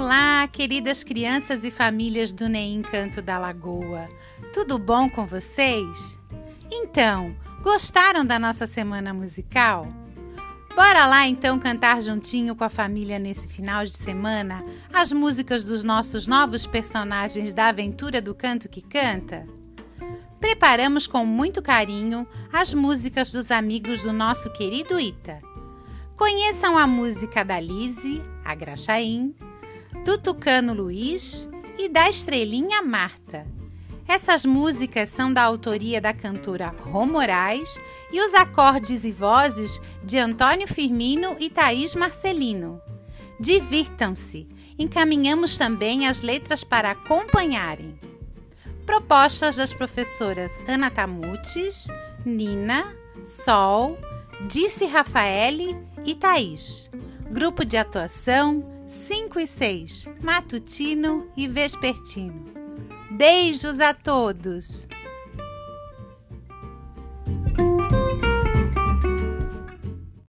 Olá, queridas crianças e famílias do NEM Canto da Lagoa. Tudo bom com vocês? Então, gostaram da nossa semana musical? Bora lá então cantar juntinho com a família nesse final de semana as músicas dos nossos novos personagens da aventura do canto que canta? Preparamos com muito carinho as músicas dos amigos do nosso querido Ita. Conheçam a música da Lise, a Graxaim, do Tucano Luiz e da Estrelinha Marta. Essas músicas são da autoria da cantora Rô Moraes e os acordes e vozes de Antônio Firmino e Thaís Marcelino. Divirtam-se! Encaminhamos também as letras para acompanharem. Propostas das professoras Ana Tamutis, Nina, Sol, Disse Rafaele e Thaís. Grupo de atuação 5 e 6, matutino e vespertino. Beijos a todos!